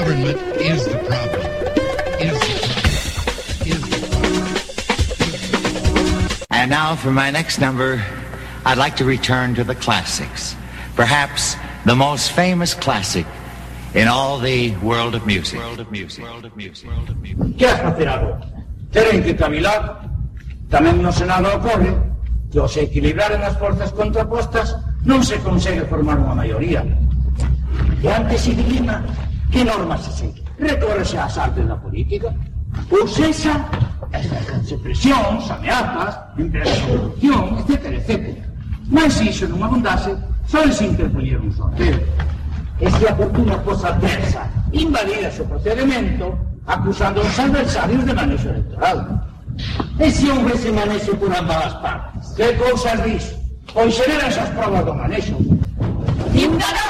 Government is the problem. Is the problem. Is the problem. And now for my next number, I'd like to return to the classics. Perhaps the most famous classic in all the world of music. World of music. World of music. World of music. Que has facer agora? Teren que cavilar. Tamén no Senado ocorre que ao se equilibraren as forzas contrapostas non se consegue formar unha maioría. E antes se dilima Que normas se segue? Recórrese ás artes da política? Ou cesa exercense presións, ameazas, empresas de corrupción, etc, etc. Mas se iso non abundase, só se interpoñer un sorteo. E se a fortuna fosa adversa, invadida o procedimento, acusando os adversarios de manexo electoral. E se houvese manexo por ambas partes? Que cousas dis? Pois xeran esas provas do manexo. Indará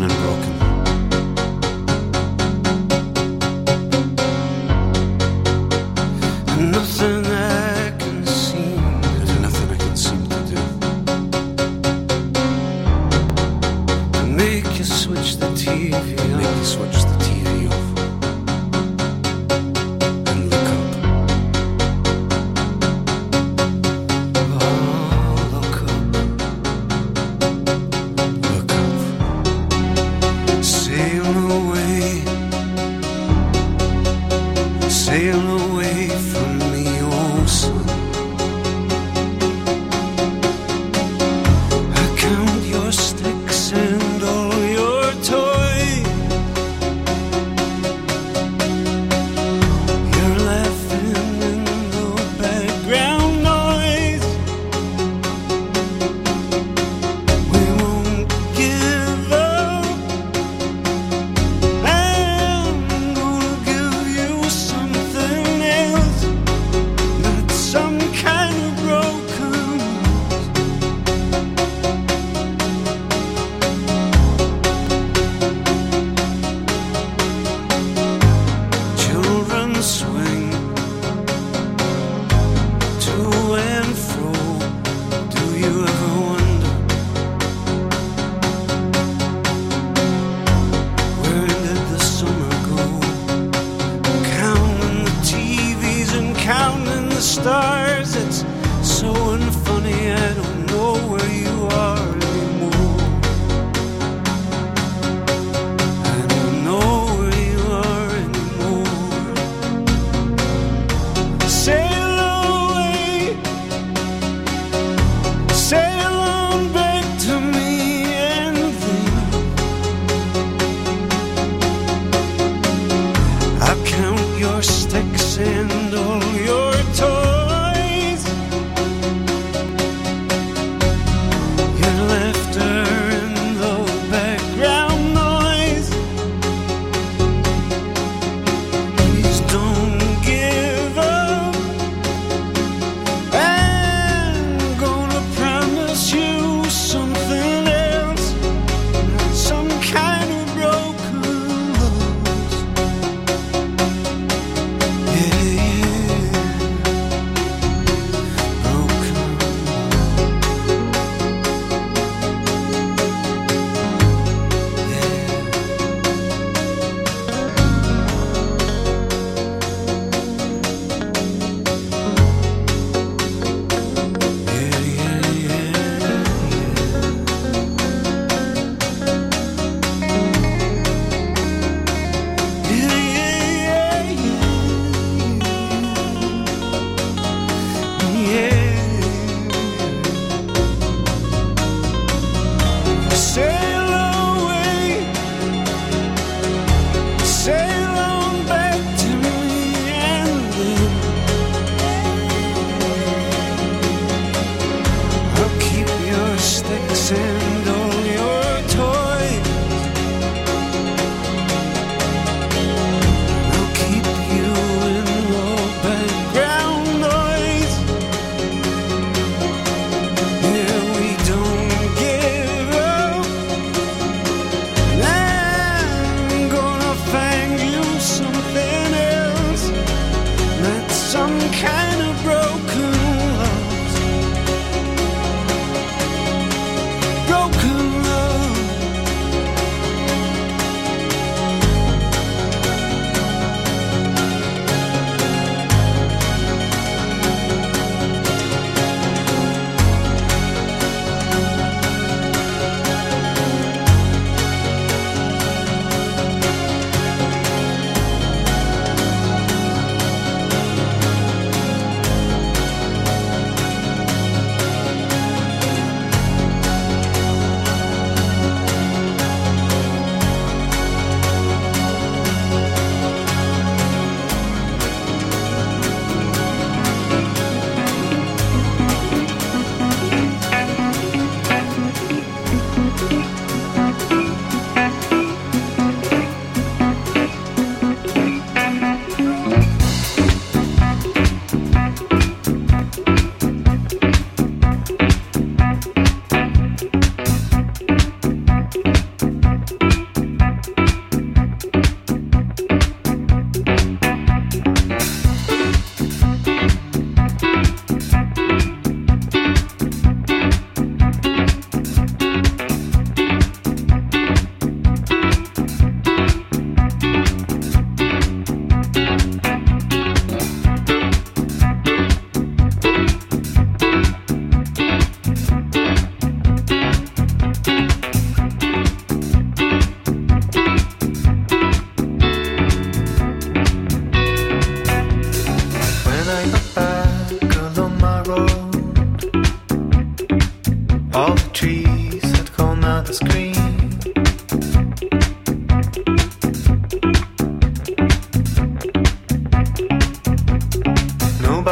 And broken.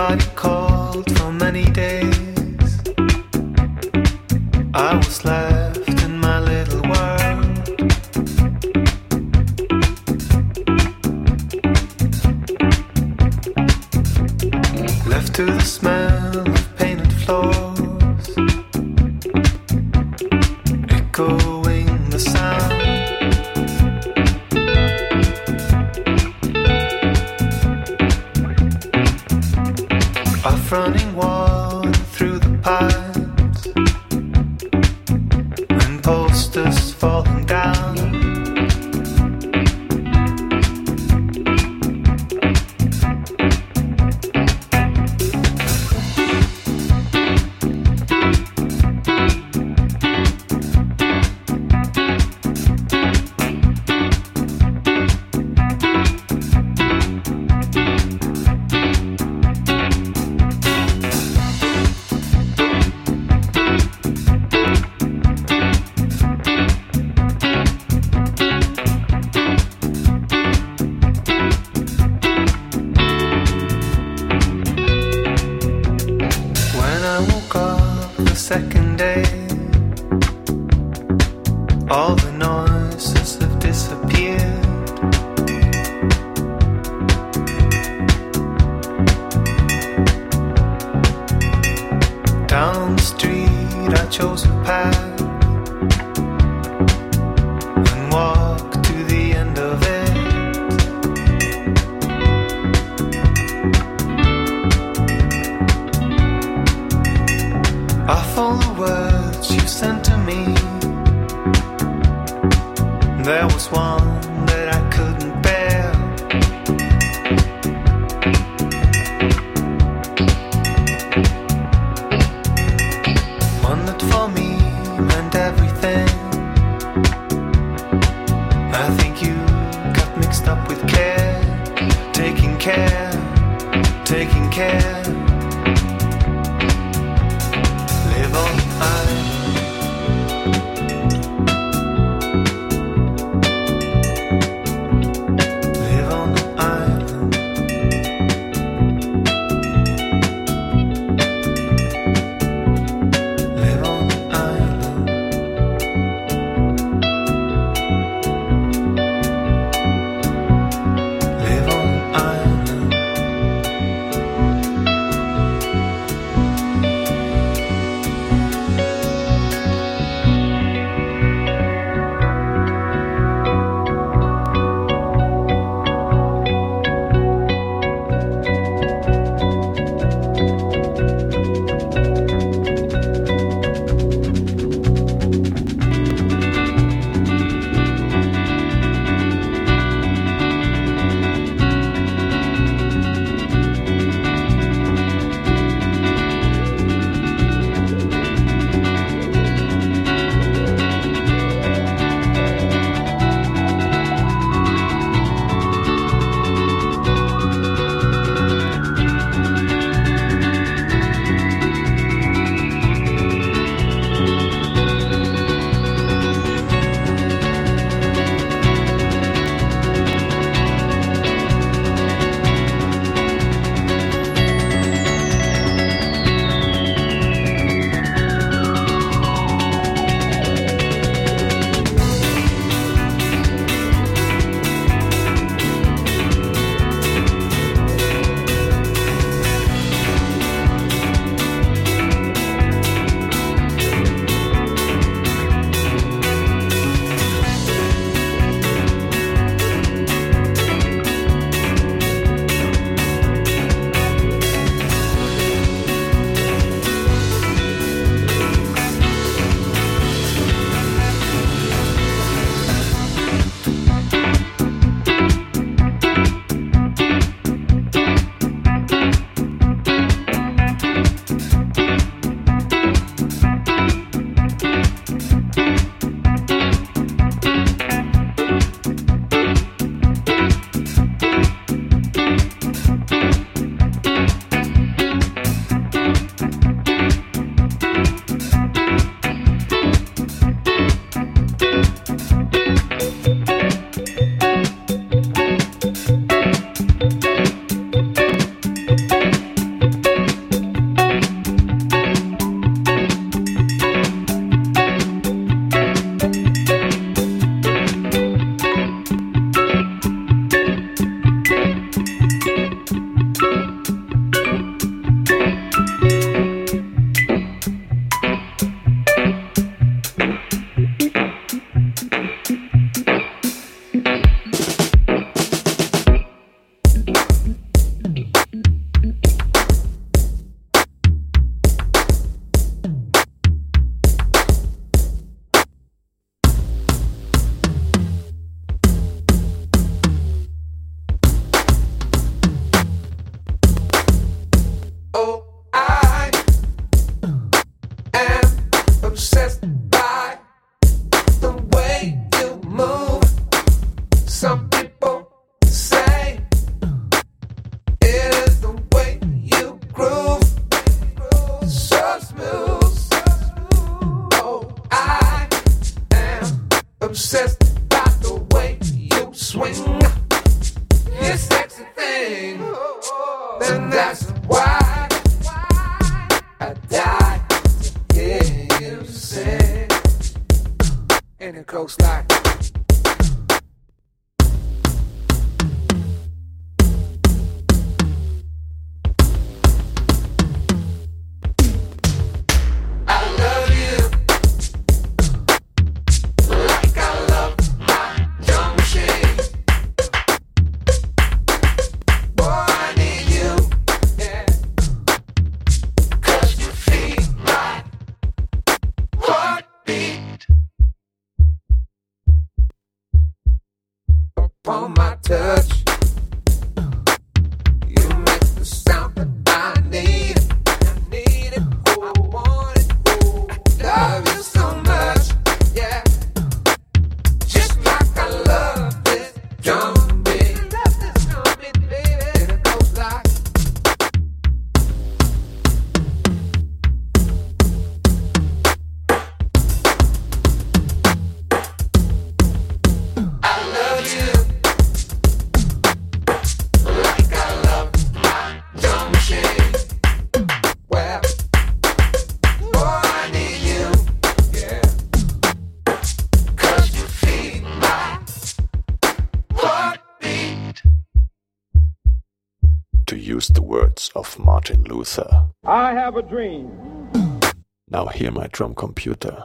Nobody called for many days. I was left Loser. I have a dream. Now hear my drum computer.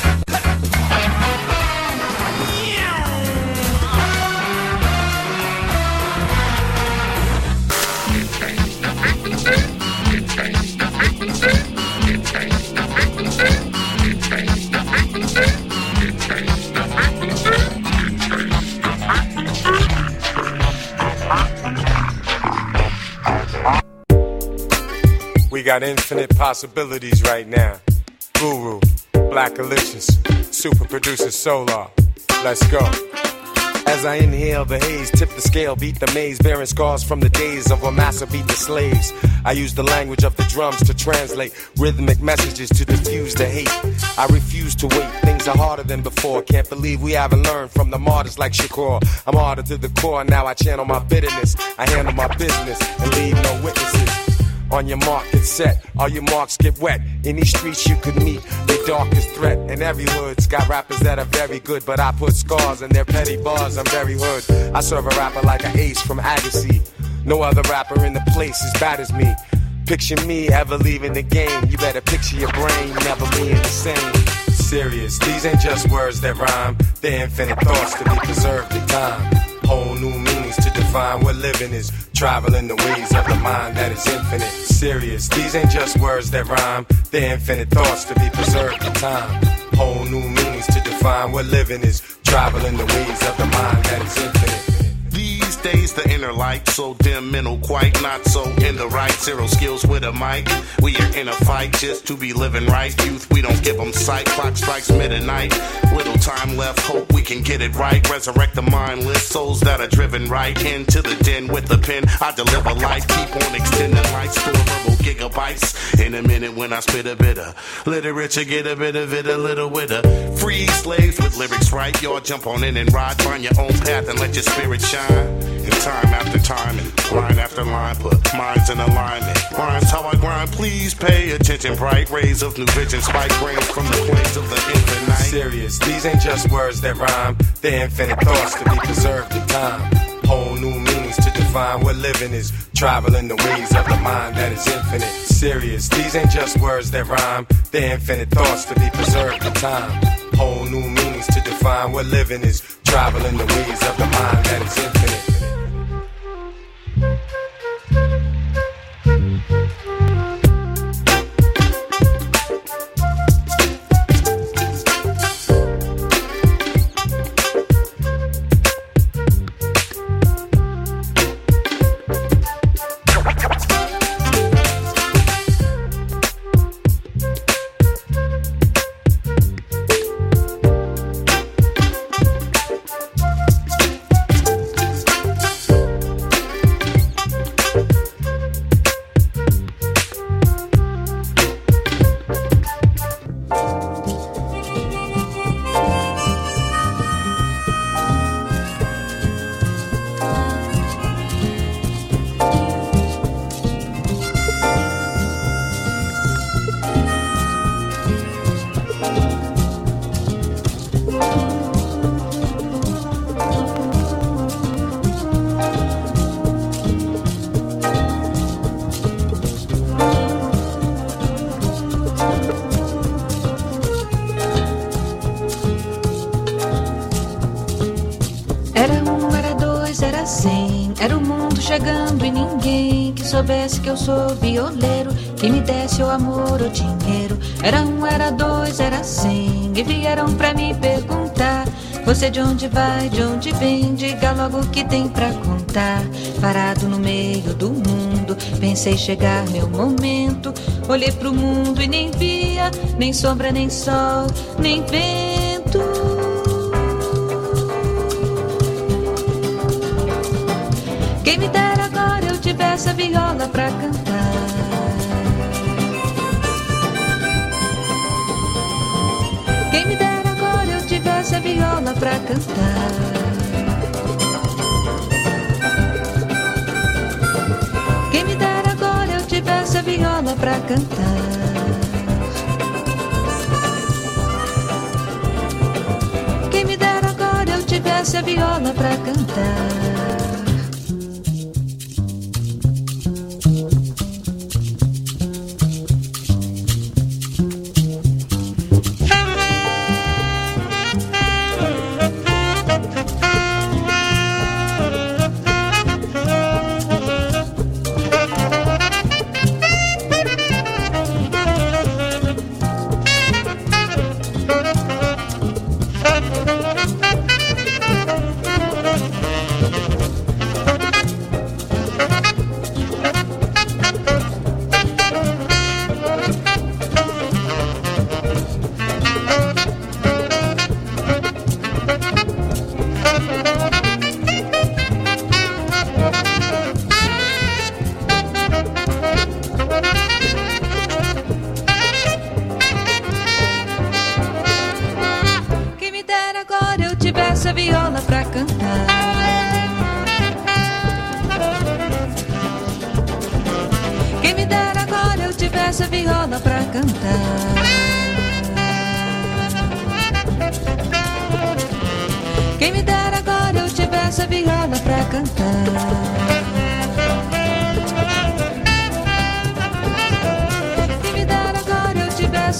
We got infinite possibilities right now. Guru, Blackalicious, Super Producer Solar. Let's go. As I inhale the haze, tip the scale, beat the maze, bearing scars from the days of a massa beat the slaves. I use the language of the drums to translate rhythmic messages to diffuse the hate. I refuse to wait, things are harder than before. Can't believe we haven't learned from the martyrs like Shakur. I'm harder to the core, now I channel my bitterness. I handle my business and leave no witnesses. On your mark, get set. All your marks get wet. In these streets, you could meet the darkest threat. And every hood's got rappers that are very good, but I put scars in their petty bars. I'm very hood. I serve a rapper like an ace from Agassi. No other rapper in the place as bad as me. Picture me ever leaving the game. You better picture your brain never being the same. Serious, these ain't just words that rhyme. They're infinite thoughts to be preserved in time. Whole new define what living is. Traveling the ways of the mind that is infinite. Serious, these ain't just words that rhyme. They're infinite thoughts to be preserved in time. Whole new meanings to define what living is. Traveling the ways of the mind that is infinite. Days the inner light so dim mental quite not so in the right. Zero skills with a mic we are in a fight just to be living right. Youth we don't give them sight. Clock strikes midnight. Little time left hope we can get it right. Resurrect the mindless souls that are driven right into the den with the pen. I deliver light keep on extending store verbal gigabytes. In a minute when I spit a bit of literature get a bit of it a little with a free slaves with lyrics right? Y'all jump on in and ride find your own path and let your spirit shine in time after time and line after line put minds in alignment rhymes how I grind please pay attention bright rays of new vision spike brains from the plains of the infinite Serious, these ain't just words that rhyme. They're infinite thoughts to be preserved in time. Whole new meanings to define what living is. Traveling the ways of the mind that is infinite. Serious, these ain't just words that rhyme. They're infinite thoughts to be preserved in time. Whole new meanings to define what living is. Traveling the ways of the mind that is infinite. Soubesse que eu sou violeiro. Que me desse o amor ou dinheiro. Era um, era dois, era cem. E vieram pra me perguntar: Você de onde vai, de onde vem? Diga logo o que tem pra contar. Parado no meio do mundo, pensei chegar meu momento. Olhei pro mundo e nem via, nem sombra, nem sol, nem vento. pra cantar. Quem me dera agora eu tivesse a viola pra cantar.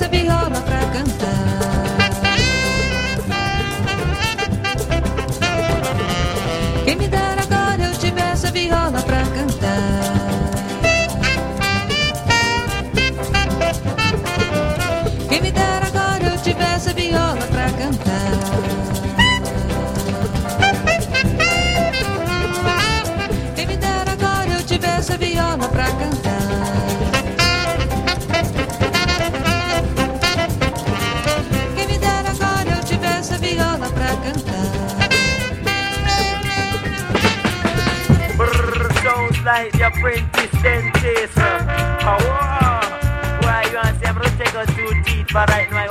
se bihara apprentice dentist. Uh, oh. Why you want to say I'm going to take a two teeth, but right now I